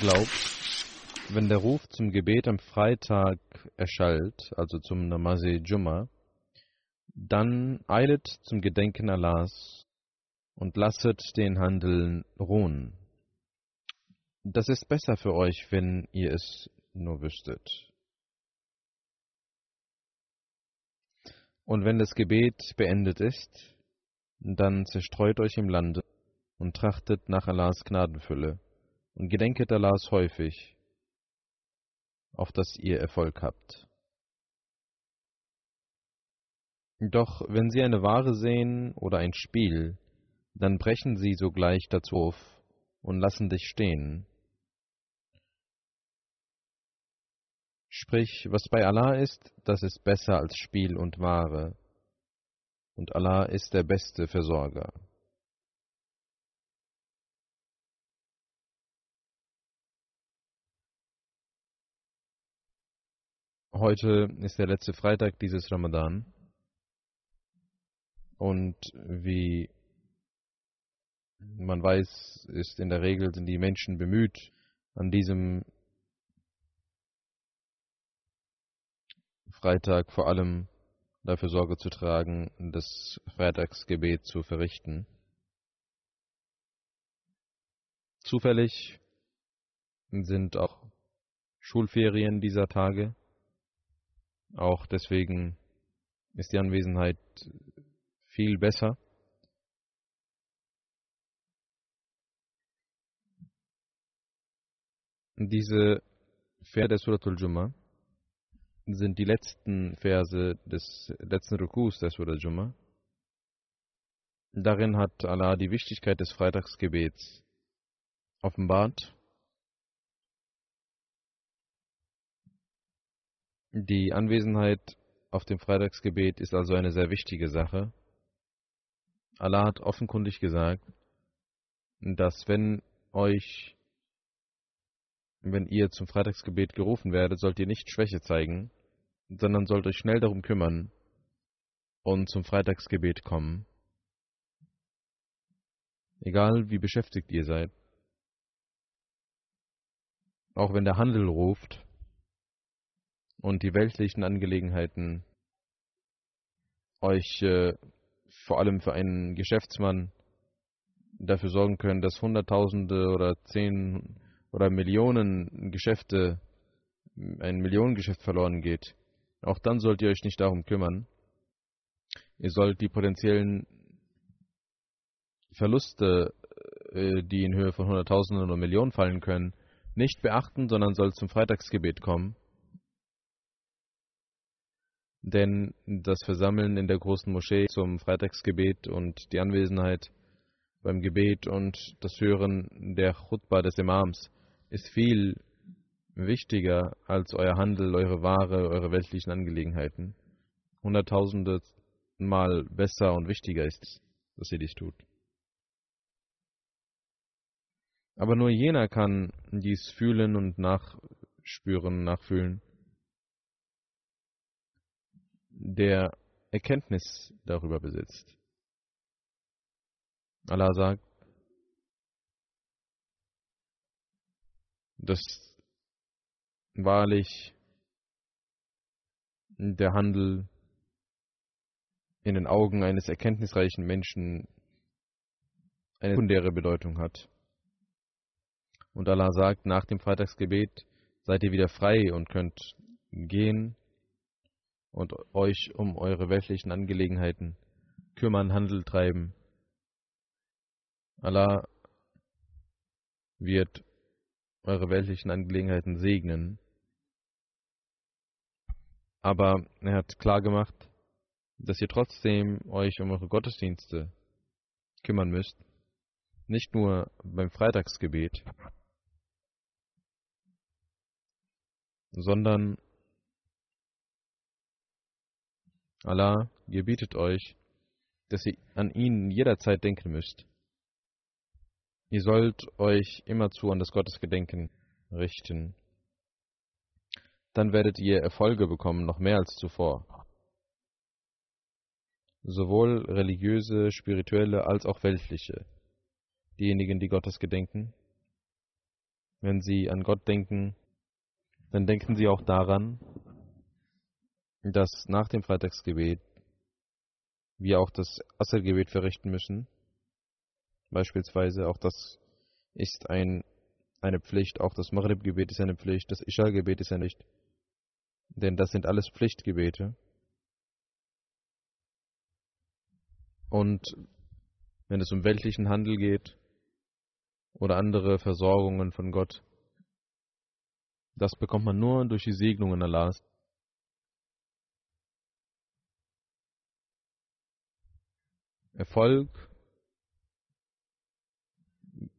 Glaubt, wenn der Ruf zum Gebet am Freitag erschallt, also zum Namaze Jumma, dann eilet zum Gedenken Allahs und lasset den Handel ruhen. Das ist besser für euch, wenn ihr es nur wüsstet. Und wenn das Gebet beendet ist, dann zerstreut euch im Lande und trachtet nach Allahs Gnadenfülle und gedenket Allahs häufig, auf dass ihr Erfolg habt. Doch wenn sie eine Ware sehen oder ein Spiel, dann brechen sie sogleich dazu auf und lassen dich stehen. Sprich, was bei Allah ist, das ist besser als Spiel und Ware. Und Allah ist der beste Versorger. Heute ist der letzte Freitag dieses Ramadan. Und wie man weiß, ist in der Regel sind die Menschen bemüht, an diesem Freitag vor allem dafür Sorge zu tragen, das Freitagsgebet zu verrichten. Zufällig sind auch Schulferien dieser Tage. Auch deswegen ist die Anwesenheit viel besser. Diese Verse der Suratul Jummah sind die letzten Verse des letzten Rukus der Surah Jummah. Darin hat Allah die Wichtigkeit des Freitagsgebets offenbart. Die Anwesenheit auf dem Freitagsgebet ist also eine sehr wichtige Sache. Allah hat offenkundig gesagt, dass wenn euch wenn ihr zum Freitagsgebet gerufen werdet, sollt ihr nicht Schwäche zeigen, sondern sollt euch schnell darum kümmern und zum Freitagsgebet kommen. Egal wie beschäftigt ihr seid. Auch wenn der Handel ruft und die weltlichen Angelegenheiten euch äh, vor allem für einen Geschäftsmann dafür sorgen können, dass Hunderttausende oder zehn oder Millionen Geschäfte, ein Millionengeschäft verloren geht, auch dann sollt ihr euch nicht darum kümmern. Ihr sollt die potenziellen Verluste, äh, die in Höhe von Hunderttausenden oder Millionen fallen können, nicht beachten, sondern sollt zum Freitagsgebet kommen. Denn das Versammeln in der großen Moschee zum Freitagsgebet und die Anwesenheit beim Gebet und das Hören der Chutba des Imams ist viel wichtiger als euer Handel, eure Ware, eure weltlichen Angelegenheiten. Hunderttausende Mal besser und wichtiger ist, es, dass ihr dies tut. Aber nur jener kann dies fühlen und nachspüren, nachfühlen, der Erkenntnis darüber besitzt. Allah sagt, dass wahrlich der Handel in den Augen eines erkenntnisreichen Menschen eine sekundäre Bedeutung hat. Und Allah sagt, nach dem Freitagsgebet seid ihr wieder frei und könnt gehen und euch um eure weltlichen Angelegenheiten kümmern, Handel treiben. Allah wird eure weltlichen Angelegenheiten segnen. Aber er hat klar gemacht, dass ihr trotzdem euch um eure Gottesdienste kümmern müsst. Nicht nur beim Freitagsgebet, sondern Allah gebietet euch, dass ihr an ihn jederzeit denken müsst. Ihr sollt euch immerzu an das Gottesgedenken richten. Dann werdet ihr Erfolge bekommen, noch mehr als zuvor. Sowohl religiöse, spirituelle als auch weltliche. Diejenigen, die Gottes gedenken. Wenn sie an Gott denken, dann denken sie auch daran, dass nach dem Freitagsgebet wir auch das Assergebet verrichten müssen beispielsweise. Auch das ist ein, eine Pflicht. Auch das Maghrib-Gebet ist eine Pflicht. Das Isha-Gebet ist eine Pflicht. Denn das sind alles Pflichtgebete. Und wenn es um weltlichen Handel geht oder andere Versorgungen von Gott, das bekommt man nur durch die Segnungen Allahs. Erfolg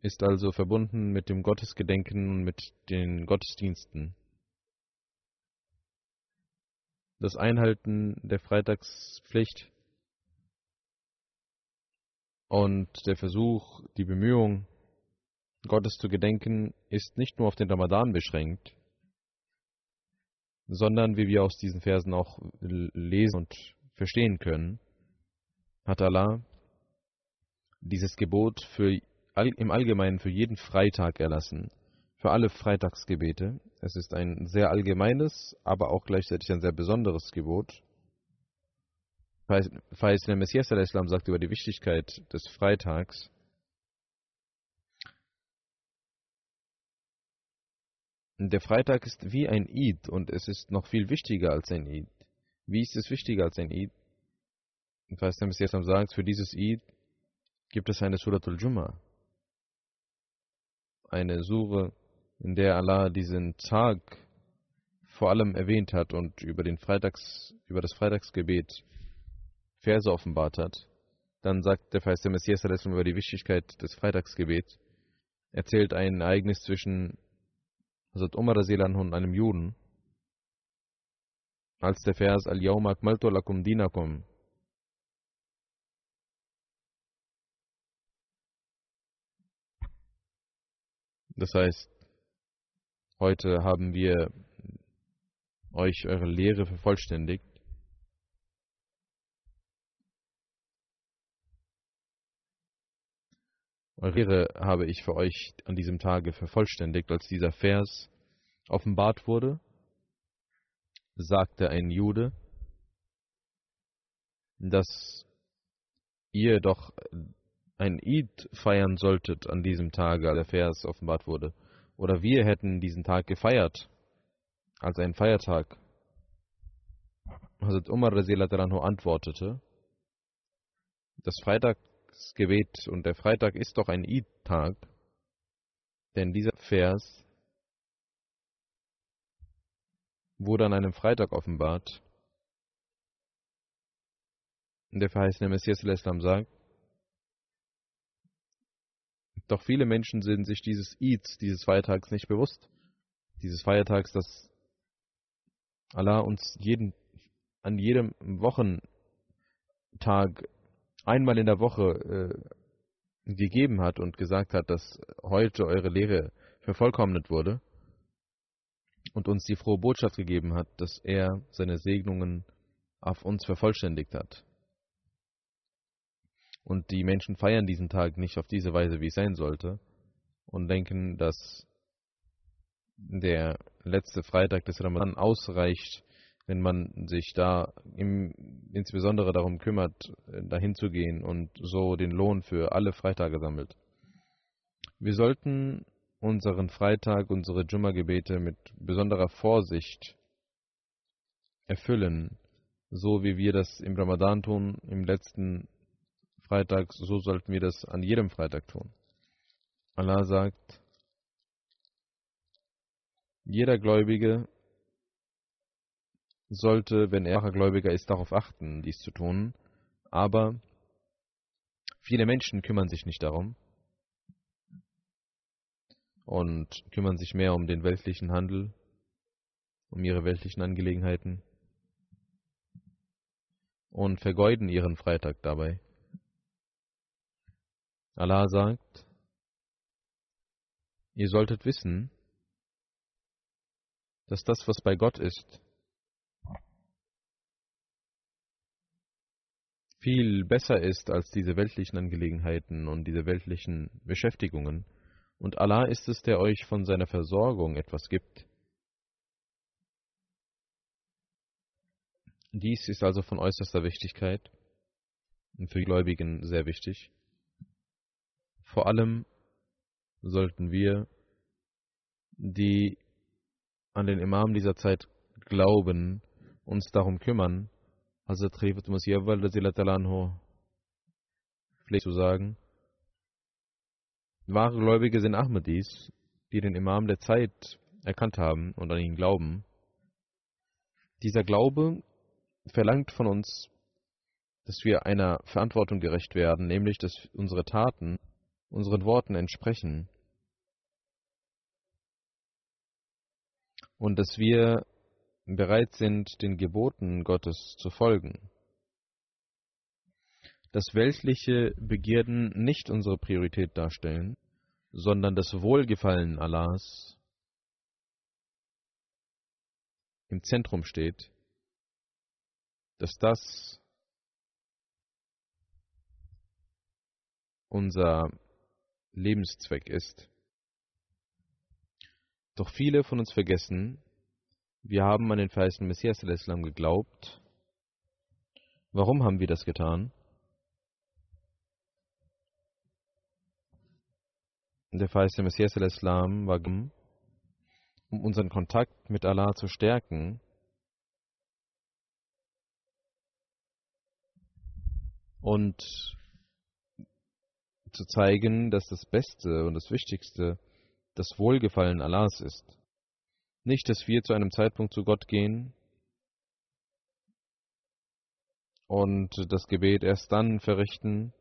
ist also verbunden mit dem Gottesgedenken und mit den Gottesdiensten. Das Einhalten der Freitagspflicht und der Versuch, die Bemühung, Gottes zu gedenken, ist nicht nur auf den Ramadan beschränkt, sondern, wie wir aus diesen Versen auch lesen und verstehen können, hat Allah dieses Gebot für im Allgemeinen für jeden Freitag erlassen, für alle Freitagsgebete. Es ist ein sehr allgemeines, aber auch gleichzeitig ein sehr besonderes Gebot. verheißene Messias Islam sagt über die Wichtigkeit des Freitags, der Freitag ist wie ein Eid und es ist noch viel wichtiger als ein Eid. Wie ist es wichtiger als ein Eid? Verheißene Messias sagt, für dieses Eid gibt es eine Suratul Jummah. Eine Sure, in der Allah diesen Tag vor allem erwähnt hat und über, den Freitags, über das Freitagsgebet Verse offenbart hat, dann sagt der Feist der Messias über die Wichtigkeit des Freitagsgebets, erzählt ein Ereignis zwischen Hazrat Umar und einem Juden, als der Vers Al-Yawm akmaltu lakum dinakum Das heißt, heute haben wir euch eure Lehre vervollständigt. Eure Lehre habe ich für euch an diesem Tage vervollständigt. Als dieser Vers offenbart wurde, sagte ein Jude, dass ihr doch ein Eid feiern solltet an diesem Tage, als der Vers offenbart wurde. Oder wir hätten diesen Tag gefeiert als einen Feiertag. Hazrat Umar Anhu antwortete, das Freitagsgebet und der Freitag ist doch ein Eid-Tag, denn dieser Vers wurde an einem Freitag offenbart. Der verheißene Messias Islam sagt, doch viele Menschen sind sich dieses Eids, dieses Feiertags nicht bewusst. Dieses Feiertags, das Allah uns jeden, an jedem Wochentag einmal in der Woche äh, gegeben hat und gesagt hat, dass heute eure Lehre vervollkommnet wurde und uns die frohe Botschaft gegeben hat, dass er seine Segnungen auf uns vervollständigt hat. Und die Menschen feiern diesen Tag nicht auf diese Weise, wie es sein sollte, und denken, dass der letzte Freitag des Ramadan ausreicht, wenn man sich da im, insbesondere darum kümmert, dahin zu gehen und so den Lohn für alle Freitage sammelt. Wir sollten unseren Freitag, unsere Jumma-Gebete mit besonderer Vorsicht erfüllen, so wie wir das im Ramadan tun, im letzten Freitag, so sollten wir das an jedem Freitag tun. Allah sagt, jeder Gläubige sollte, wenn er Gläubiger ist, darauf achten, dies zu tun, aber viele Menschen kümmern sich nicht darum und kümmern sich mehr um den weltlichen Handel, um ihre weltlichen Angelegenheiten und vergeuden ihren Freitag dabei. Allah sagt, ihr solltet wissen, dass das, was bei Gott ist, viel besser ist als diese weltlichen Angelegenheiten und diese weltlichen Beschäftigungen. Und Allah ist es, der euch von seiner Versorgung etwas gibt. Dies ist also von äußerster Wichtigkeit und für Gläubigen sehr wichtig. Vor allem sollten wir, die an den Imam dieser Zeit glauben, uns darum kümmern, Hazrat Khilifat Masiyawal pflegt zu sagen, wahre Gläubige sind Ahmadis, die den Imam der Zeit erkannt haben und an ihn glauben. Dieser Glaube verlangt von uns, dass wir einer Verantwortung gerecht werden, nämlich dass unsere Taten unseren Worten entsprechen und dass wir bereit sind, den Geboten Gottes zu folgen. Dass weltliche Begierden nicht unsere Priorität darstellen, sondern das Wohlgefallen Allahs im Zentrum steht, dass das unser Lebenszweck ist. Doch viele von uns vergessen, wir haben an den verheißenen Messias Islam geglaubt Warum haben wir das getan? Der verheißene Messias al-Islam war, um unseren Kontakt mit Allah zu stärken und zu zeigen, dass das Beste und das Wichtigste das Wohlgefallen Allahs ist. Nicht, dass wir zu einem Zeitpunkt zu Gott gehen und das Gebet erst dann verrichten,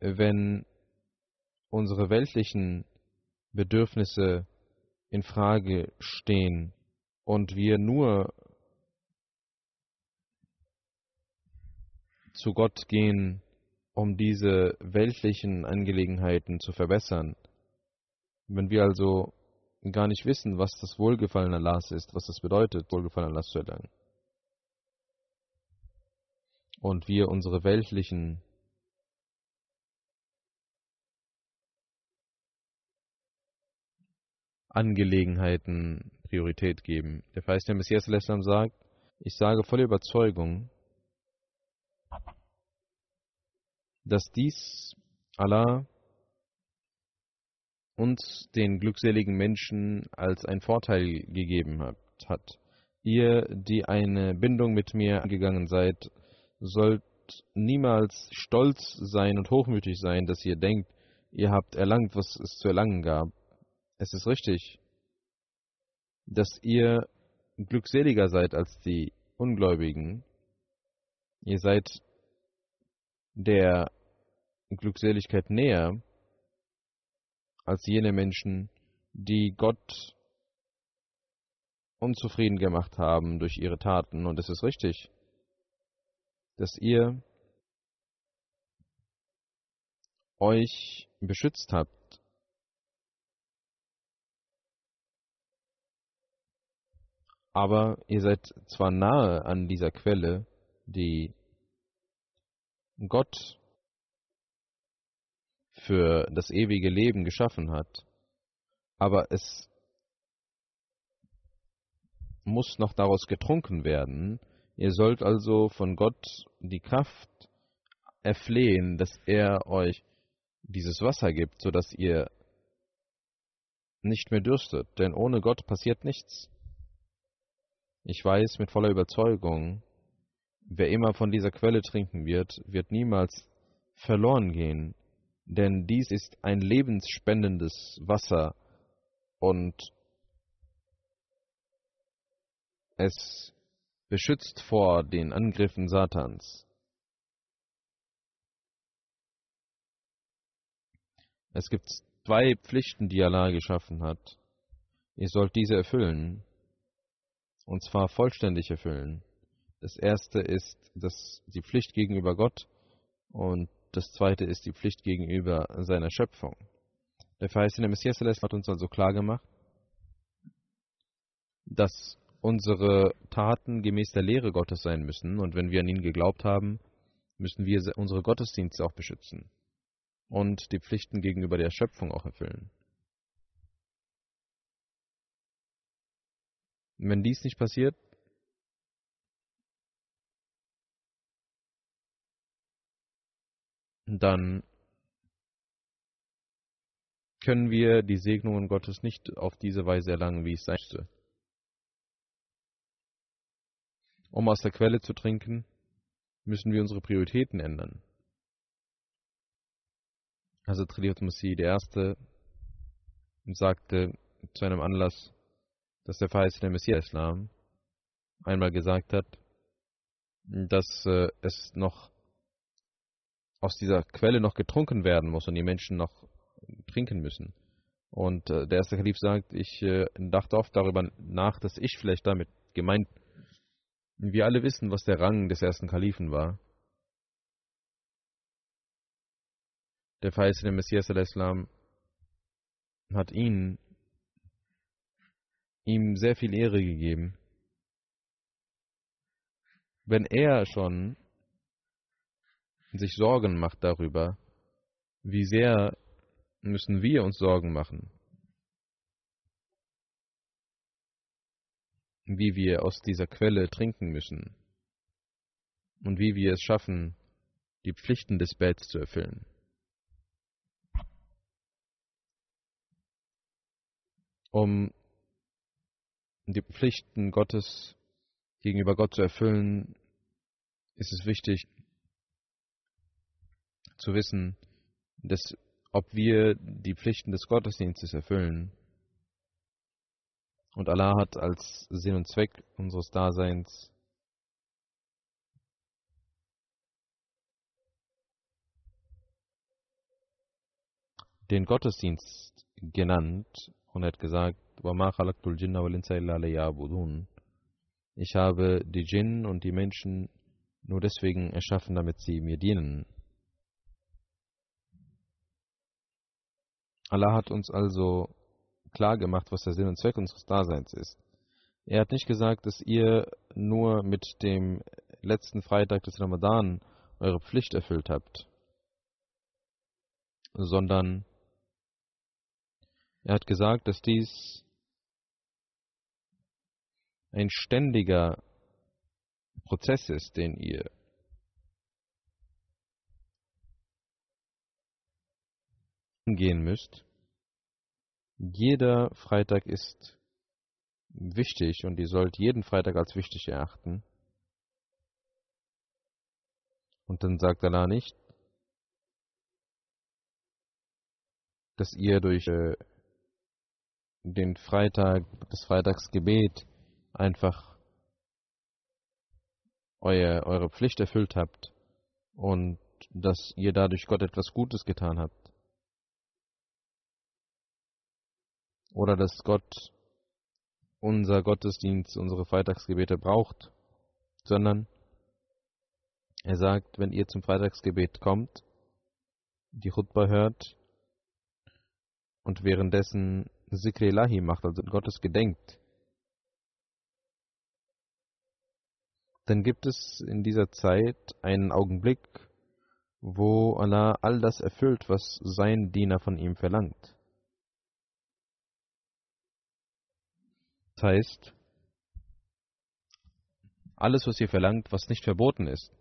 wenn unsere weltlichen Bedürfnisse in Frage stehen und wir nur zu Gott gehen, um diese weltlichen Angelegenheiten zu verbessern. Wenn wir also gar nicht wissen, was das Wohlgefallen Allahs ist, was das bedeutet, Wohlgefallen Allahs zu erlangen, und wir unsere weltlichen Angelegenheiten Priorität geben. Der Feist der Messias sagt, ich sage voller Überzeugung, dass dies Allah uns den glückseligen Menschen als ein Vorteil gegeben hat. Ihr, die eine Bindung mit mir eingegangen seid, sollt niemals stolz sein und hochmütig sein, dass ihr denkt, ihr habt erlangt, was es zu erlangen gab. Es ist richtig, dass ihr glückseliger seid als die Ungläubigen. Ihr seid der Glückseligkeit näher als jene Menschen, die Gott unzufrieden gemacht haben durch ihre Taten. Und es ist richtig, dass ihr euch beschützt habt aber ihr seid zwar nahe an dieser Quelle, die Gott für das ewige Leben geschaffen hat, aber es muss noch daraus getrunken werden. Ihr sollt also von Gott die Kraft erflehen, dass er euch dieses Wasser gibt, sodass ihr nicht mehr dürstet, denn ohne Gott passiert nichts. Ich weiß mit voller Überzeugung, wer immer von dieser Quelle trinken wird, wird niemals verloren gehen, denn dies ist ein lebensspendendes Wasser und es beschützt vor den Angriffen Satans. Es gibt zwei Pflichten, die Allah geschaffen hat. Ihr sollt diese erfüllen und zwar vollständig erfüllen. Das erste ist das, die Pflicht gegenüber Gott und das zweite ist die Pflicht gegenüber seiner Schöpfung. Der verheißene Messias hat uns also klar gemacht, dass unsere Taten gemäß der Lehre Gottes sein müssen und wenn wir an ihn geglaubt haben, müssen wir unsere Gottesdienste auch beschützen und die Pflichten gegenüber der Schöpfung auch erfüllen. Wenn dies nicht passiert, dann können wir die Segnungen Gottes nicht auf diese Weise erlangen, wie es sein müsste. Um aus der Quelle zu trinken, müssen wir unsere Prioritäten ändern. Also Triliot Masih der Erste sagte zu einem Anlass, dass der verheißene Messias Islam einmal gesagt hat, dass äh, es noch aus dieser Quelle noch getrunken werden muss und die Menschen noch trinken müssen. Und äh, der erste Kalif sagt, ich äh, dachte oft darüber nach, dass ich vielleicht damit gemeint. Wir alle wissen, was der Rang des ersten Kalifen war. Der verheißene Messias al-Islam hat ihn ihm sehr viel Ehre gegeben. Wenn er schon sich Sorgen macht darüber, wie sehr müssen wir uns Sorgen machen, wie wir aus dieser Quelle trinken müssen. und wie wir es schaffen, die Pflichten des Bets zu erfüllen. Um die Pflichten Gottes gegenüber Gott zu erfüllen, ist es wichtig zu wissen, dass ob wir die Pflichten des Gottesdienstes erfüllen. Und Allah hat als Sinn und Zweck unseres Daseins den Gottesdienst genannt und hat gesagt, ich habe die Djinn und die Menschen nur deswegen erschaffen, damit sie mir dienen. Allah hat uns also klar gemacht, was der Sinn und Zweck unseres Daseins ist. Er hat nicht gesagt, dass ihr nur mit dem letzten Freitag des Ramadan eure Pflicht erfüllt habt, sondern er hat gesagt, dass dies ein ständiger Prozess ist, den ihr gehen müsst. Jeder Freitag ist wichtig und ihr sollt jeden Freitag als wichtig erachten. Und dann sagt Allah nicht, dass ihr durch äh, den Freitag, das Freitagsgebet einfach euer, eure Pflicht erfüllt habt und dass ihr dadurch Gott etwas Gutes getan habt. Oder dass Gott unser Gottesdienst, unsere Freitagsgebete braucht, sondern er sagt, wenn ihr zum Freitagsgebet kommt, die Chutba hört und währenddessen Sikri Lahi macht, also Gottes gedenkt, dann gibt es in dieser Zeit einen Augenblick, wo Allah all das erfüllt, was sein Diener von ihm verlangt. Das heißt, alles, was ihr verlangt, was nicht verboten ist,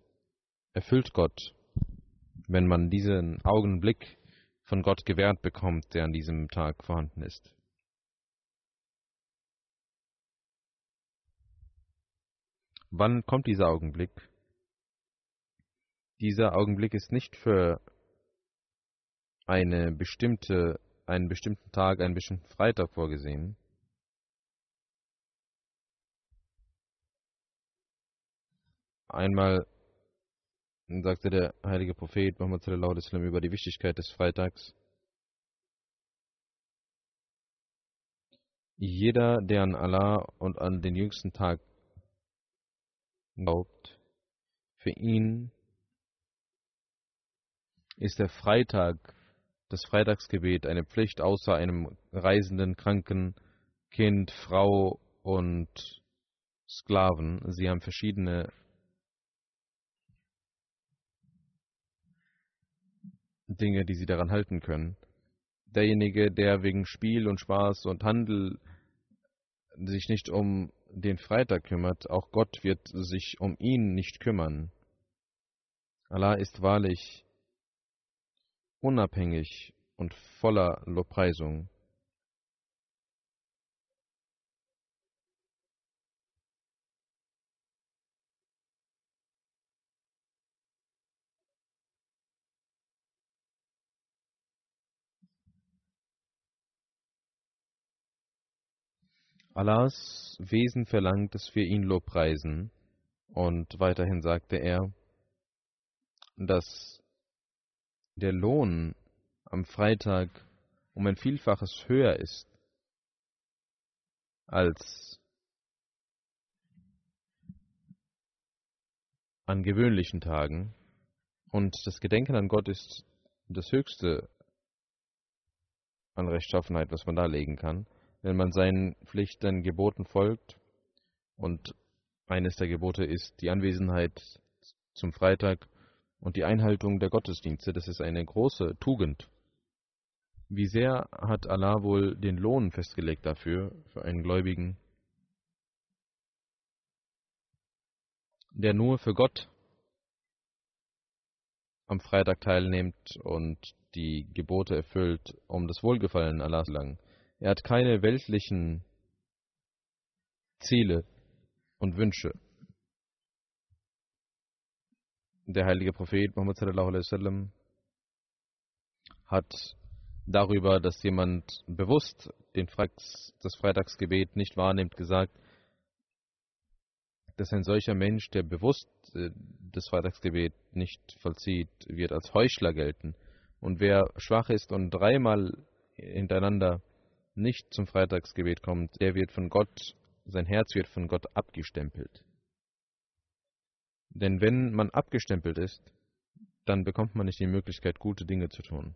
erfüllt Gott, wenn man diesen Augenblick von Gott gewährt bekommt, der an diesem Tag vorhanden ist. Wann kommt dieser Augenblick? Dieser Augenblick ist nicht für eine bestimmte, einen bestimmten Tag, einen bestimmten Freitag vorgesehen. Einmal sagte der heilige Prophet Muhammad sallallahu alaihi wasallam über die Wichtigkeit des Freitags. Jeder, der an Allah und an den jüngsten Tag glaubt, für ihn ist der Freitag, das Freitagsgebet eine Pflicht außer einem reisenden, kranken Kind, Frau und Sklaven. Sie haben verschiedene Dinge, die sie daran halten können. Derjenige, der wegen Spiel und Spaß und Handel sich nicht um den Freitag kümmert, auch Gott wird sich um ihn nicht kümmern. Allah ist wahrlich unabhängig und voller Lobpreisung. Allahs Wesen verlangt, dass wir ihn lobpreisen. Und weiterhin sagte er, dass der Lohn am Freitag um ein Vielfaches höher ist als an gewöhnlichen Tagen. Und das Gedenken an Gott ist das höchste an Rechtschaffenheit, was man darlegen kann wenn man seinen Pflichten, Geboten folgt. Und eines der Gebote ist die Anwesenheit zum Freitag und die Einhaltung der Gottesdienste. Das ist eine große Tugend. Wie sehr hat Allah wohl den Lohn festgelegt dafür, für einen Gläubigen, der nur für Gott am Freitag teilnimmt und die Gebote erfüllt, um das Wohlgefallen Allahs zu erlangen. Er hat keine weltlichen Ziele und Wünsche. Der heilige Prophet Muhammad wasallam hat darüber, dass jemand bewusst den Freitags, das Freitagsgebet nicht wahrnimmt, gesagt, dass ein solcher Mensch, der bewusst äh, das Freitagsgebet nicht vollzieht, wird als Heuchler gelten. Und wer schwach ist und dreimal hintereinander nicht zum Freitagsgebet kommt, der wird von Gott, sein Herz wird von Gott abgestempelt. Denn wenn man abgestempelt ist, dann bekommt man nicht die Möglichkeit, gute Dinge zu tun.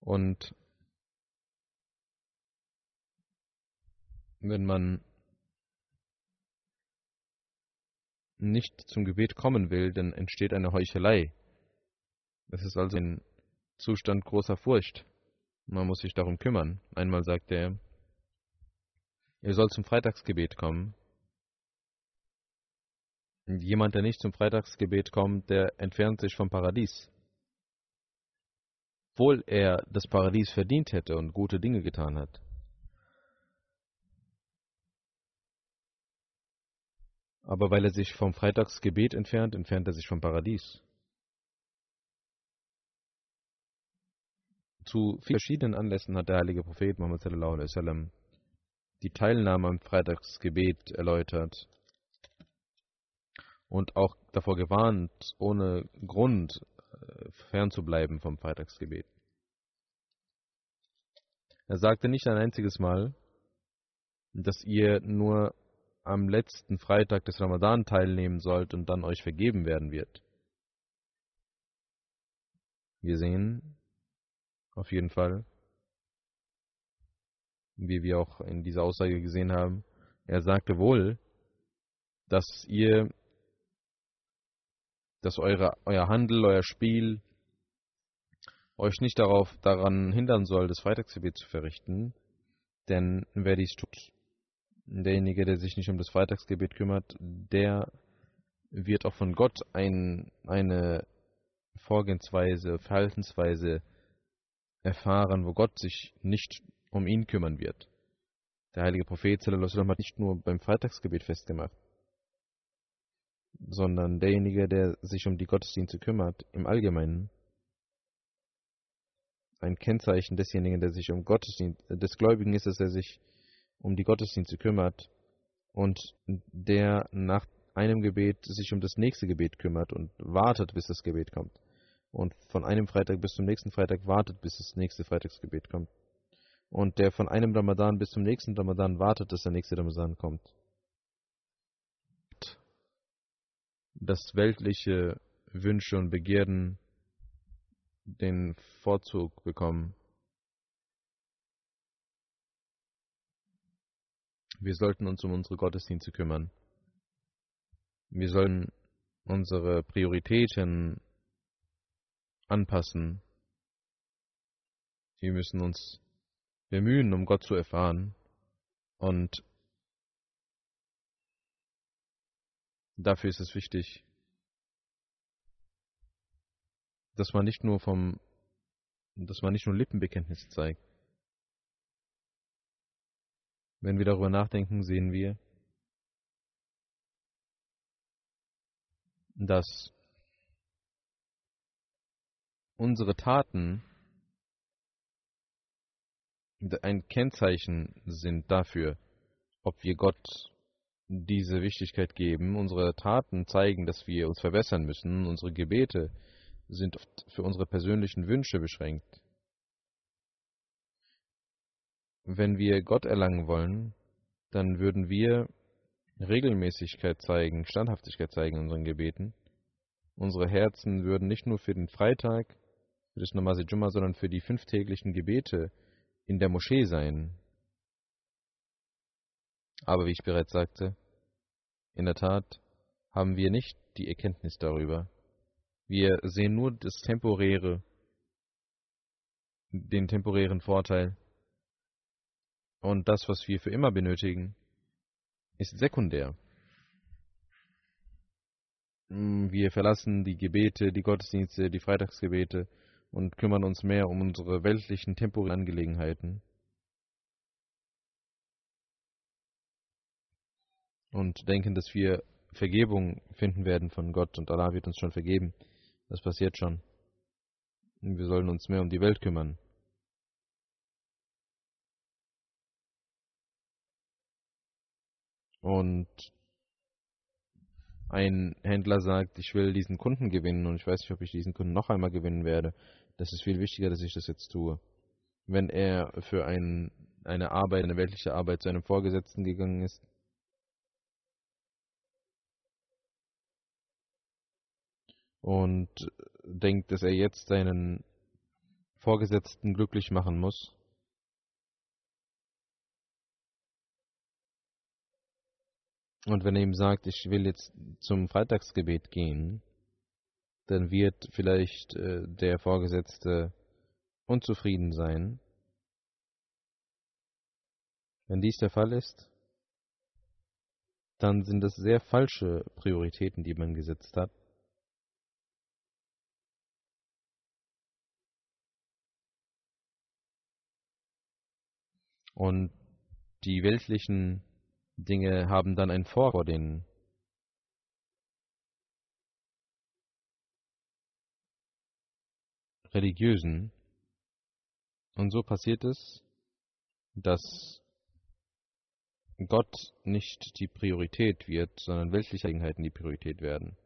Und wenn man nicht zum Gebet kommen will, dann entsteht eine Heuchelei. Es ist also ein Zustand großer Furcht. Man muss sich darum kümmern. Einmal sagt er, ihr sollt zum Freitagsgebet kommen. Und jemand, der nicht zum Freitagsgebet kommt, der entfernt sich vom Paradies. Obwohl er das Paradies verdient hätte und gute Dinge getan hat. Aber weil er sich vom Freitagsgebet entfernt, entfernt er sich vom Paradies. Zu verschiedenen Anlässen hat der heilige Prophet Muhammad wasallam die Teilnahme am Freitagsgebet erläutert und auch davor gewarnt, ohne Grund äh, fernzubleiben vom Freitagsgebet. Er sagte nicht ein einziges Mal, dass ihr nur am letzten Freitag des Ramadan teilnehmen sollt und dann euch vergeben werden wird. Wir sehen auf jeden Fall, wie wir auch in dieser Aussage gesehen haben, er sagte wohl, dass ihr, dass eure, euer Handel, euer Spiel euch nicht darauf daran hindern soll, das Freitagsgebet zu verrichten, denn wer dies tut, derjenige, der sich nicht um das Freitagsgebet kümmert, der wird auch von Gott ein, eine Vorgehensweise, Verhaltensweise erfahren, wo Gott sich nicht um ihn kümmern wird. Der heilige Prophet hat nicht nur beim Freitagsgebet festgemacht, sondern derjenige, der sich um die Gottesdienste kümmert, im Allgemeinen. Ein Kennzeichen desjenigen, der sich um Gottesdienst, des Gläubigen ist, dass er sich um die Gottesdienste kümmert und der nach einem Gebet sich um das nächste Gebet kümmert und wartet, bis das Gebet kommt. Und von einem Freitag bis zum nächsten Freitag wartet, bis das nächste Freitagsgebet kommt. Und der von einem Ramadan bis zum nächsten Ramadan wartet, dass der nächste Ramadan kommt. Dass weltliche Wünsche und Begierden den Vorzug bekommen Wir sollten uns um unsere Gottesdienste kümmern. Wir sollen unsere Prioritäten anpassen. Wir müssen uns bemühen, um Gott zu erfahren. Und dafür ist es wichtig, dass man nicht nur vom, dass man nicht nur Lippenbekenntnisse zeigt, wenn wir darüber nachdenken, sehen wir, dass unsere Taten ein Kennzeichen sind dafür, ob wir Gott diese Wichtigkeit geben. Unsere Taten zeigen, dass wir uns verbessern müssen. Unsere Gebete sind oft für unsere persönlichen Wünsche beschränkt. Wenn wir Gott erlangen wollen, dann würden wir Regelmäßigkeit zeigen, Standhaftigkeit zeigen in unseren Gebeten. Unsere Herzen würden nicht nur für den Freitag, für das Namaz Jumma, sondern für die fünftäglichen Gebete in der Moschee sein. Aber wie ich bereits sagte, in der Tat haben wir nicht die Erkenntnis darüber. Wir sehen nur das temporäre, den temporären Vorteil Und das, was wir für immer benötigen, ist sekundär. Mm, Wir verlassen die Gebete, die Gottesdienste, die Freitagsgebete und kümmern uns mehr um unsere weltlichen temporären Angelegenheiten. Und denken, dass wir Vergebung finden werden von Gott und Allah wird uns schon vergeben. Das passiert schon. Wir sollen uns mehr um die Welt kümmern. Und ein Händler sagt, ich will diesen Kunden gewinnen und ich weiß nicht, ob ich diesen Kunden noch einmal gewinnen werde. Das ist viel wichtiger, dass ich das jetzt tue. Wenn er für ein, eine Arbeit, eine weltliche Arbeit zu einem Vorgesetzten gegangen ist, und denkt, dass er jetzt seinen Vorgesetzten glücklich machen muss, Und wenn er ihm sagt, ich will jetzt zum Freitagsgebet gehen, dann wird vielleicht äh, der Vorgesetzte unzufrieden sein. Wenn dies der Fall ist, dann sind das sehr falsche Prioritäten, die man gesetzt hat. Und die weltlichen Dinge haben dann ein Vor vor den religiösen. Und so passiert es, dass Gott nicht die Priorität wird, sondern weltliche Eigenheiten die Priorität werden.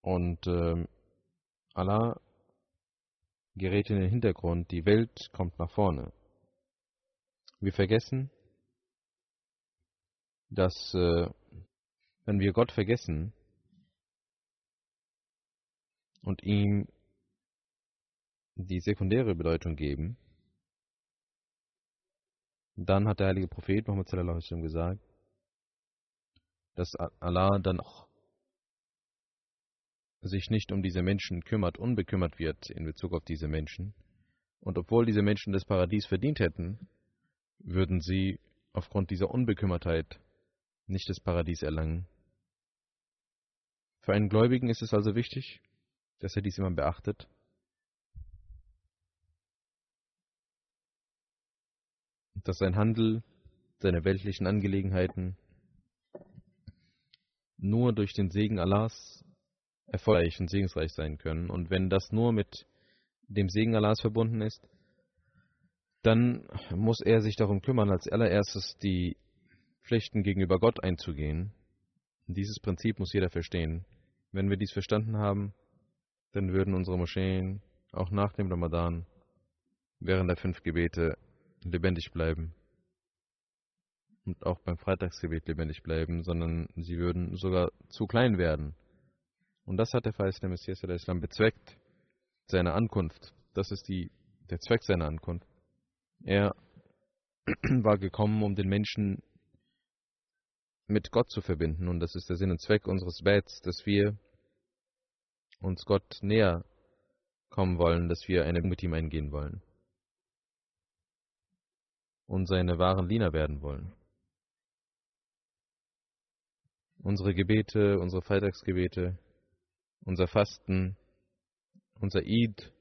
Und äh, Allah gerät in den Hintergrund, die Welt kommt nach vorne. Wir vergessen, dass äh, wenn wir Gott vergessen und ihm die sekundäre Bedeutung geben, dann hat der heilige Prophet Muhammad sallallahu alaihi gesagt, dass Allah dann auch sich nicht um diese Menschen kümmert, unbekümmert wird in Bezug auf diese Menschen. Und obwohl diese Menschen das Paradies verdient hätten, würden sie aufgrund dieser Unbekümmertheit nicht das Paradies erlangen. Für einen Gläubigen ist es also wichtig, dass er dies immer beachtet. Dass sein Handel, seine weltlichen Angelegenheiten nur durch den Segen Allahs erfolgreich und segensreich sein können. Und wenn das nur mit dem Segen Allahs verbunden ist, dann muss er sich darum kümmern, als allererstes die Pflichten gegenüber Gott einzugehen. Dieses Prinzip muss jeder verstehen. Wenn wir dies verstanden haben, dann würden unsere Moscheen auch nach dem Ramadan während der fünf Gebete lebendig bleiben. Und auch beim Freitagsgebet lebendig bleiben, sondern sie würden sogar zu klein werden. Und das hat der verheißene Messias der Islam bezweckt, seine Ankunft. Das ist die, der Zweck seiner Ankunft. Er war gekommen, um den Menschen mit Gott zu verbinden. Und das ist der Sinn und Zweck unseres Bets, dass wir uns Gott näher kommen wollen, dass wir eine mit ihm eingehen wollen. Und seine wahren Diener werden wollen. Unsere Gebete, unsere Freitagsgebete, unser Fasten, unser Eid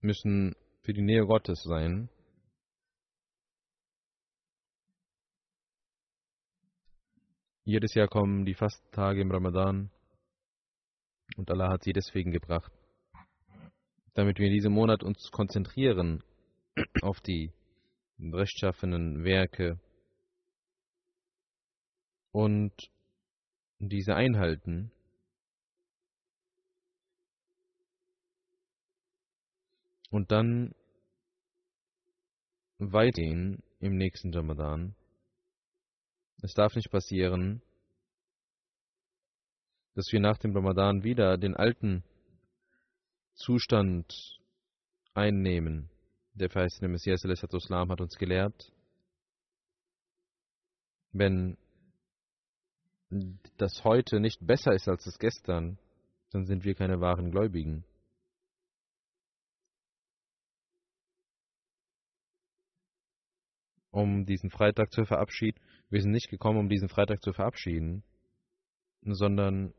müssen für die Nähe Gottes sein Jedes Jahr kommen die Fastentage im Ramadan und Allah hat sie deswegen gebracht, damit wir in diesem Monat uns konzentrieren auf die rechtschaffenen Werke und diese einhalten. Und dann weitergehen im nächsten Ramadan es darf nicht passieren, dass wir nach dem Ramadan wieder den alten Zustand einnehmen. Der verheißene Messias Islam hat uns gelehrt, wenn das heute nicht besser ist als das gestern, dann sind wir keine wahren Gläubigen. um diesen Freitag zu verabschieden. Wir sind nicht gekommen, um diesen Freitag zu verabschieden, sondern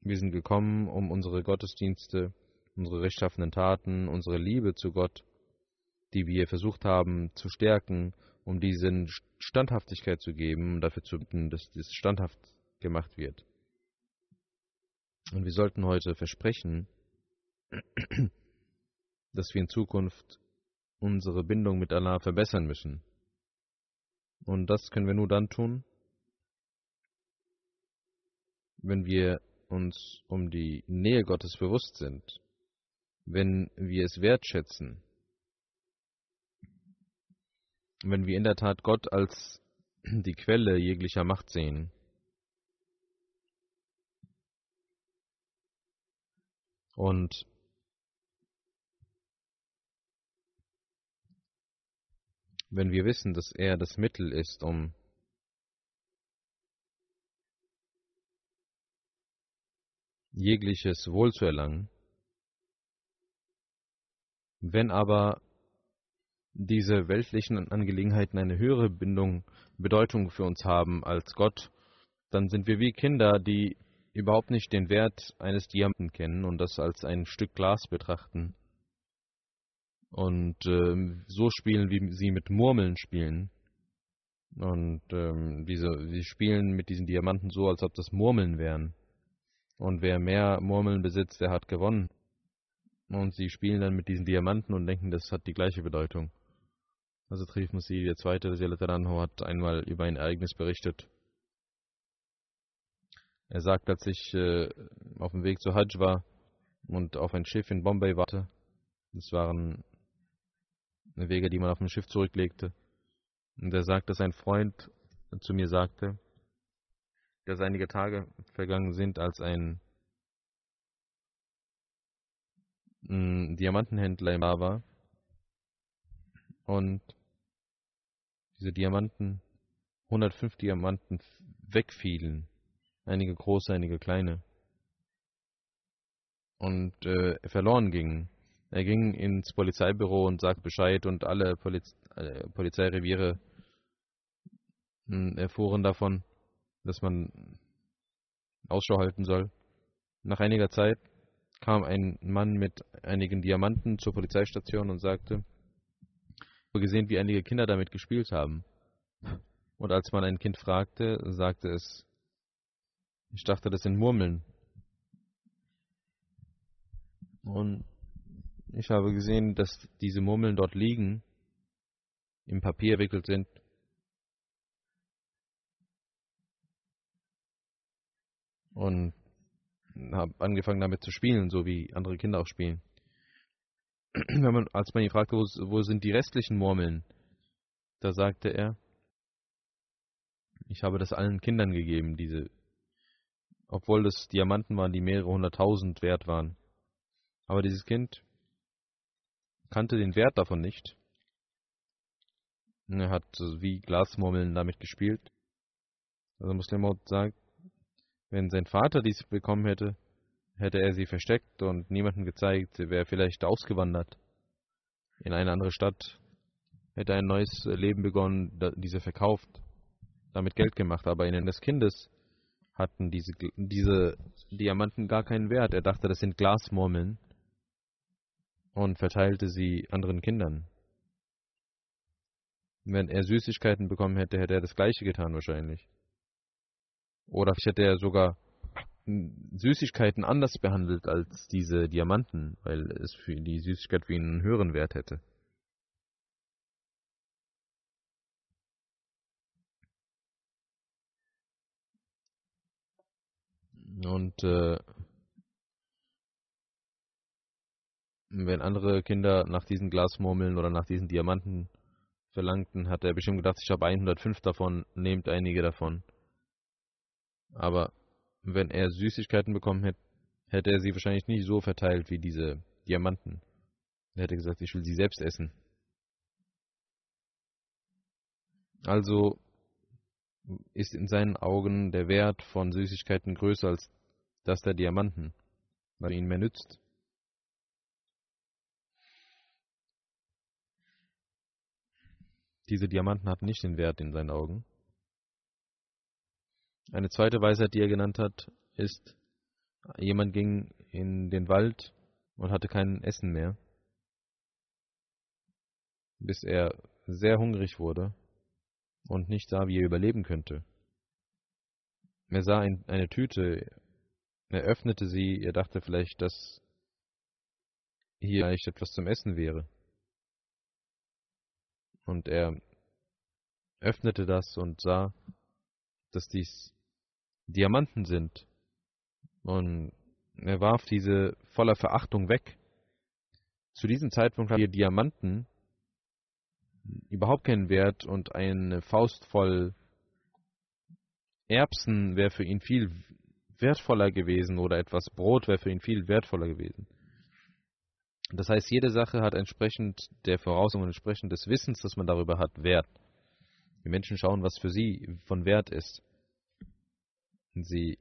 wir sind gekommen, um unsere Gottesdienste, unsere rechtschaffenen Taten, unsere Liebe zu Gott, die wir versucht haben zu stärken, um diesen Standhaftigkeit zu geben, um dafür zu bitten, dass das standhaft gemacht wird. Und wir sollten heute versprechen, dass wir in Zukunft unsere Bindung mit Allah verbessern müssen. Und das können wir nur dann tun, wenn wir uns um die Nähe Gottes bewusst sind, wenn wir es wertschätzen, wenn wir in der Tat Gott als die Quelle jeglicher Macht sehen. Und wenn wir wissen, dass er das Mittel ist, um jegliches Wohl zu erlangen. Wenn aber diese weltlichen Angelegenheiten eine höhere Bindung, Bedeutung für uns haben als Gott, dann sind wir wie Kinder, die überhaupt nicht den Wert eines Diamanten kennen und das als ein Stück Glas betrachten und ähm, so spielen, wie sie mit Murmeln spielen. Und ähm, diese, sie spielen mit diesen Diamanten so, als ob das Murmeln wären. Und wer mehr Murmeln besitzt, der hat gewonnen. Und sie spielen dann mit diesen Diamanten und denken, das hat die gleiche Bedeutung. Also Trif Musi, der zweite Anho, hat einmal über ein Ereignis berichtet. Er sagt, als ich äh, auf dem Weg zu Hajj war und auf ein Schiff in Bombay warte, das waren Wege, die man auf dem Schiff zurücklegte. Und er sagt, dass ein Freund zu mir sagte, dass einige Tage vergangen sind, als ein, Diamantenhändler im Bar war und diese Diamanten, 105 Diamanten wegfielen, einige große, einige kleine und äh, verloren gingen. Er ging ins Polizeibüro und sagte Bescheid und alle Poliz äh, Polizeireviere hm, erfuhren davon, dass man Ausschau halten soll. Nach einiger Zeit kam ein Mann mit einigen Diamanten zur Polizeistation und sagte, ich habe gesehen, wie einige Kinder damit gespielt haben. Und als man ein Kind fragte, sagte es, ich dachte, das sind Murmeln. Und ich habe gesehen, dass diese Murmeln dort liegen, im Papier erwickelt sind. Und habe angefangen damit zu spielen, so wie andere Kinder auch spielen. Wenn man, als man ihn fragte, wo, wo sind die restlichen Murmeln, da sagte er, ich habe das allen Kindern gegeben, diese, obwohl das Diamanten waren, die mehrere hunderttausend wert waren. Aber dieses Kind kannte den Wert davon nicht. Er hat wie Glasmurmeln damit gespielt. Also Muslim sagt, wenn sein Vater dies bekommen hätte, hätte er sie versteckt und niemandem gezeigt, sie wäre vielleicht ausgewandert in eine andere Stadt, hätte ein neues Leben begonnen, diese verkauft, damit Geld gemacht, aber in des Kindes hatten diese, diese Diamanten gar keinen Wert. Er dachte, das sind Glasmurmeln und verteilte sie anderen Kindern. Wenn er Süßigkeiten bekommen hätte, hätte er das gleiche getan wahrscheinlich. Oder vielleicht hätte er sogar Süßigkeiten anders behandelt als diese Diamanten, weil es für die Süßigkeit für ihn einen höheren Wert hätte. Und äh, wenn andere Kinder nach diesen Glasmurmeln oder nach diesen Diamanten verlangten, hat er bestimmt gedacht, ich habe 105 davon, nehmt einige davon. Aber wenn er Süßigkeiten bekommen hätte, hätte er sie wahrscheinlich nicht so verteilt wie diese Diamanten. Er hätte gesagt, ich will sie selbst essen. Also ist in seinen Augen der Wert von Süßigkeiten größer als das der Diamanten, weil ihnen mehr nützt. Diese Diamanten hatten nicht den Wert in seinen Augen. Eine zweite Weisheit, die er genannt hat, ist, jemand ging in den Wald und hatte kein Essen mehr, bis er sehr hungrig wurde und nicht sah, wie er überleben könnte. Er sah ein, eine Tüte, er öffnete sie, er dachte vielleicht, dass hier vielleicht etwas zum Essen wäre. Und er öffnete das und sah, dass dies Diamanten sind. Und er warf diese voller Verachtung weg. Zu diesem Zeitpunkt hatten Diamanten überhaupt keinen Wert und eine Faust voll Erbsen wäre für ihn viel wertvoller gewesen oder etwas Brot wäre für ihn viel wertvoller gewesen. Das heißt, jede Sache hat entsprechend der Voraussetzung und entsprechend des Wissens, das man darüber hat, Wert. Die Menschen schauen, was für sie von Wert ist. Sie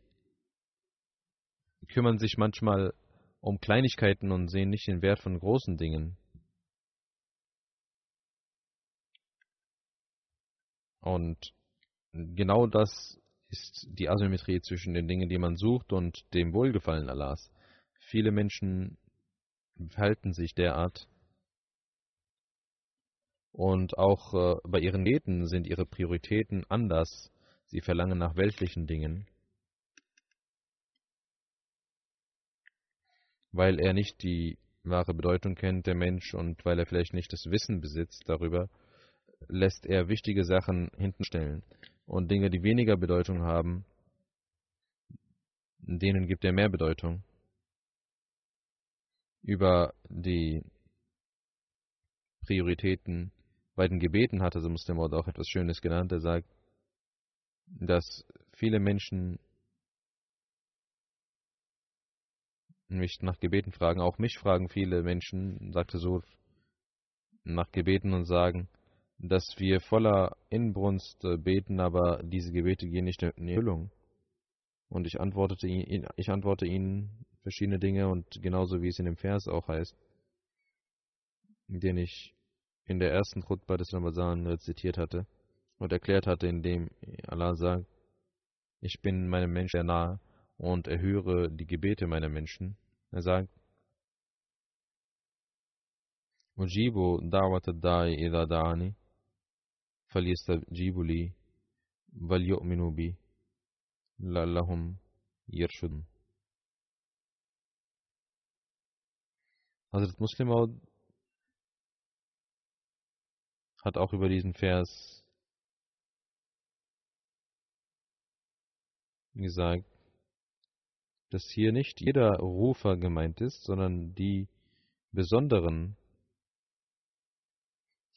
kümmern sich manchmal um Kleinigkeiten und sehen nicht den Wert von großen Dingen. Und genau das ist die Asymmetrie zwischen den Dingen, die man sucht, und dem Wohlgefallen Allahs. Viele Menschen verhalten sich derart. Und auch äh, bei ihren Gebeten sind ihre Prioritäten anders. Sie verlangen nach weltlichen Dingen. Weil er nicht die wahre Bedeutung kennt, der Mensch, und weil er vielleicht nicht das Wissen besitzt darüber, lässt er wichtige Sachen hinten stellen. Und Dinge, die weniger Bedeutung haben, denen gibt er mehr Bedeutung. Über die Prioritäten bei den Gebeten hat also Muslim auch etwas Schönes genannt. Er sagt, dass viele Menschen mich nach Gebeten fragen, auch mich fragen viele Menschen, sagte so, nach Gebeten und sagen, dass wir voller Inbrunst beten, aber diese Gebete gehen nicht in Erfüllung. Und ich antwortete ich antworte ihnen verschiedene Dinge und genauso wie es in dem Vers auch heißt, den ich in der ersten Khutbah des Ramadan rezitiert hatte und erklärt hatte, indem Allah sagt, ich bin meinem Menschen sehr nahe und erhöre die Gebete meiner Menschen. Er sagt, Ujibu da'wat ad-da'i idha da'ani falyastajibu li wal yu'minu bi lallahum yirshudun. Hazrat Muslim hat auch über diesen Vers gesagt, dass hier nicht jeder Rufer gemeint ist, sondern die Besonderen,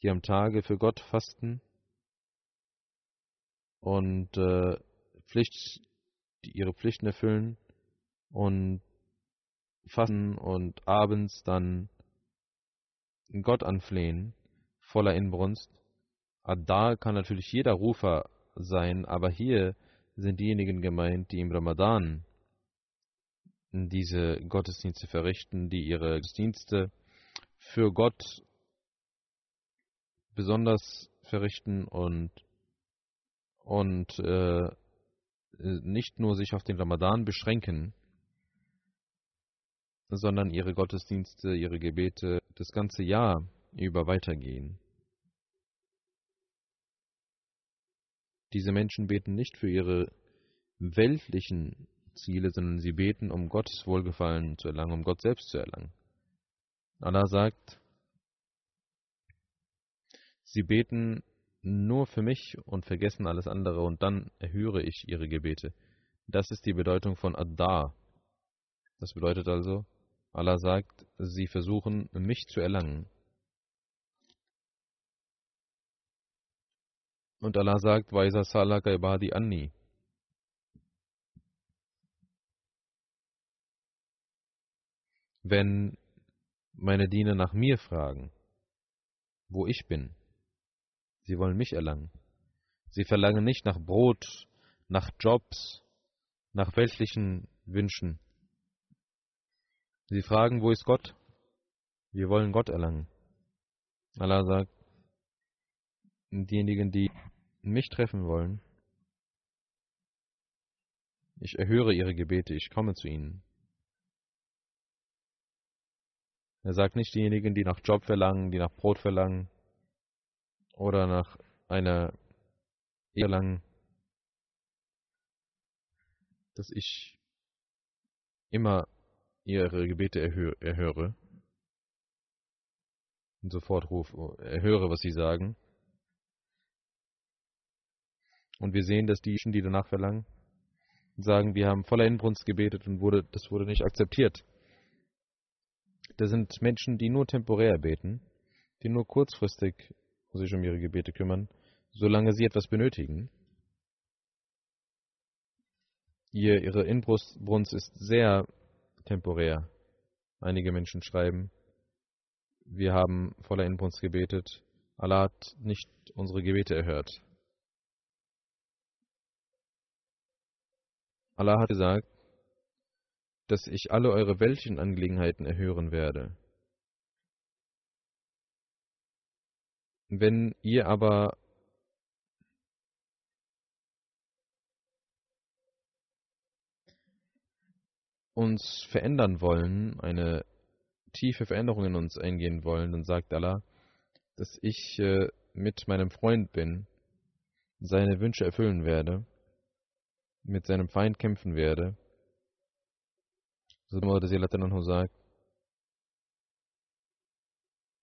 die am Tage für Gott fasten und äh, Pflicht, die ihre Pflichten erfüllen und fasten und abends dann Gott anflehen, voller Inbrunst. Da kann natürlich jeder Rufer sein, aber hier sind diejenigen gemeint, die im Ramadan diese Gottesdienste verrichten, die ihre Gottesdienste für Gott besonders verrichten und und äh, nicht nur sich auf den Ramadan beschränken, sondern ihre Gottesdienste, ihre Gebete das ganze Jahr über weitergehen. Diese Menschen beten nicht für ihre weltlichen Ziele, sondern sie beten, um Gottes Wohlgefallen zu erlangen, um Gott selbst zu erlangen. Allah sagt, sie beten nur für mich und vergessen alles andere und dann erhöre ich ihre Gebete. Das ist die Bedeutung von Adda. Das bedeutet also, Allah sagt, sie versuchen, mich zu erlangen. Und Allah sagt, Waisa salaka ibadi anni. Wenn meine Diener nach mir fragen, wo ich bin, Sie wollen mich erlangen. Sie verlangen nicht nach Brot, nach Jobs, nach weltlichen Wünschen. Sie fragen, wo ist Gott? Wir wollen Gott erlangen. Allah sagt, diejenigen, die mich treffen wollen, ich erhöre ihre Gebete, ich komme zu ihnen. Er sagt nicht diejenigen, die nach Job verlangen, die nach Brot verlangen oder nach einer Ehe verlangen, dass ich immer ihre Gebete erhö erhöre und sofort rufe, erhöre, was sie sagen. Und wir sehen, dass die Menschen, die danach verlangen, sagen, wir haben voller Inbrunst gebetet und wurde, das wurde nicht akzeptiert. Das sind Menschen, die nur temporär beten, die nur kurzfristig sich um ihre Gebete kümmern, solange sie etwas benötigen. Ihr, ihre Inbrunst ist sehr temporär. Einige Menschen schreiben, wir haben voller Inbrunst gebetet, Allah hat nicht unsere Gebete erhört. Allah hat gesagt, dass ich alle eure weltlichen Angelegenheiten erhören werde. Wenn ihr aber uns verändern wollen, eine tiefe Veränderung in uns eingehen wollen, dann sagt Allah, dass ich äh, mit meinem Freund bin, seine Wünsche erfüllen werde, mit seinem Feind kämpfen werde. So sagt,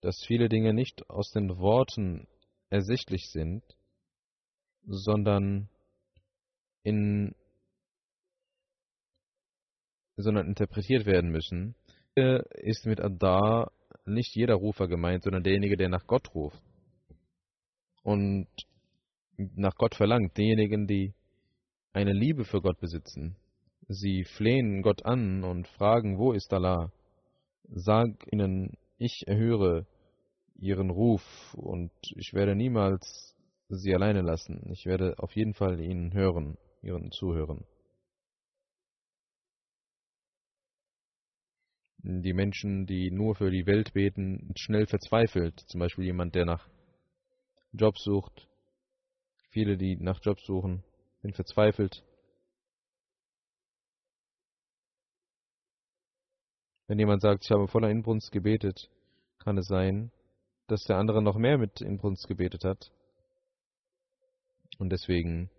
dass viele Dinge nicht aus den Worten ersichtlich sind, sondern in sondern interpretiert werden müssen, ist mit Adar nicht jeder Rufer gemeint, sondern derjenige, der nach Gott ruft und nach Gott verlangt, diejenigen, die eine Liebe für Gott besitzen. Sie flehen Gott an und fragen, wo ist Allah? Sag ihnen, ich erhöre ihren Ruf und ich werde niemals sie alleine lassen. Ich werde auf jeden Fall ihnen hören, ihren zuhören. Die Menschen, die nur für die Welt beten, schnell verzweifelt. Zum Beispiel jemand, der nach Job sucht. Viele, die nach Job suchen, sind verzweifelt. Wenn jemand sagt, ich habe voller Inbrunst gebetet, kann es sein, dass der andere noch mehr mit Inbrunst gebetet hat und deswegen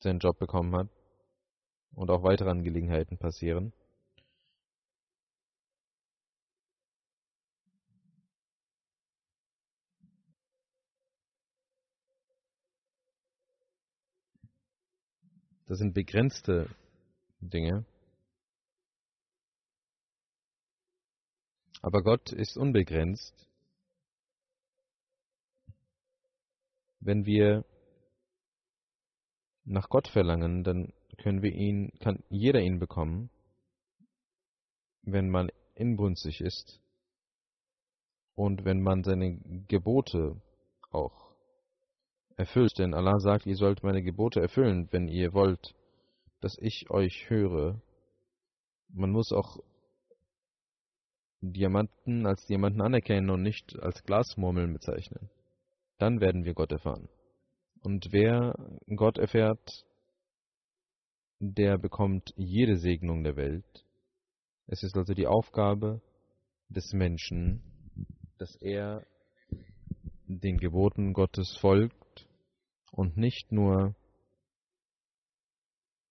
seinen Job bekommen hat und auch weitere Angelegenheiten passieren. Das sind begrenzte Dinge. Aber Gott ist unbegrenzt. Wenn wir nach Gott verlangen, dann können wir ihn, kann jeder ihn bekommen, wenn man inbrünstig ist und wenn man seine Gebote auch erfüllt, denn Allah sagt, ihr sollt meine Gebote erfüllen, wenn ihr wollt, dass ich euch höre. Man muss auch Diamanten als Diamanten anerkennen und nicht als Glasmurmeln bezeichnen. Dann werden wir Gott erfahren. Und wer Gott erfährt, der bekommt jede Segnung der Welt. Es ist also die Aufgabe des Menschen, dass er den Geboten Gottes folgt und nicht nur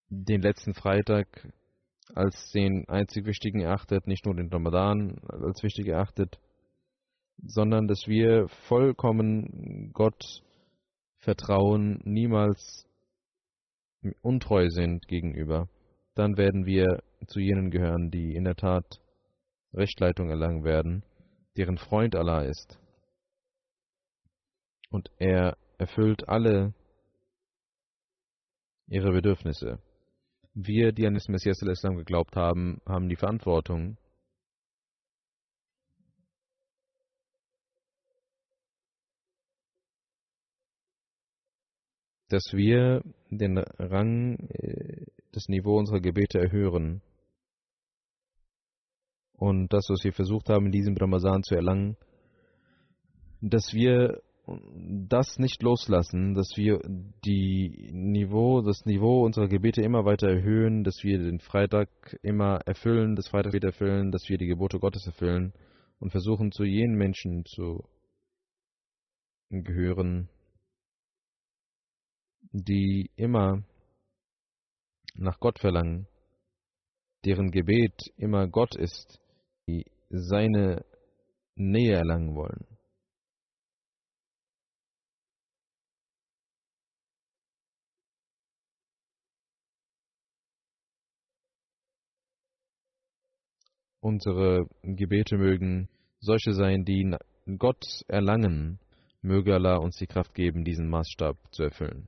den letzten Freitag als den einzig wichtigen erachtet, nicht nur den Ramadan als wichtig erachtet, sondern dass wir vollkommen Gott vertrauen, niemals untreu sind gegenüber, dann werden wir zu jenen gehören, die in der Tat Rechtleitung erlangen werden, deren Freund Allah ist. Und er erfüllt alle ihre Bedürfnisse. Wir, die an den Messias Islam geglaubt haben, haben die Verantwortung, dass wir den Rang, äh, das Niveau unserer Gebete erhöhen. Und das, was wir versucht haben, in diesem Ramazan zu erlangen, dass wir das nicht loslassen, dass wir die Niveau, das Niveau unserer Gebete immer weiter erhöhen, dass wir den Freitag immer erfüllen, das Freitaggebet erfüllen, dass wir die Gebote Gottes erfüllen und versuchen zu jenen Menschen zu gehören, die immer nach Gott verlangen, deren Gebet immer Gott ist, die seine Nähe erlangen wollen. Unsere Gebete mögen solche sein, die Gott erlangen. Möge Allah uns die Kraft geben, diesen Maßstab zu erfüllen.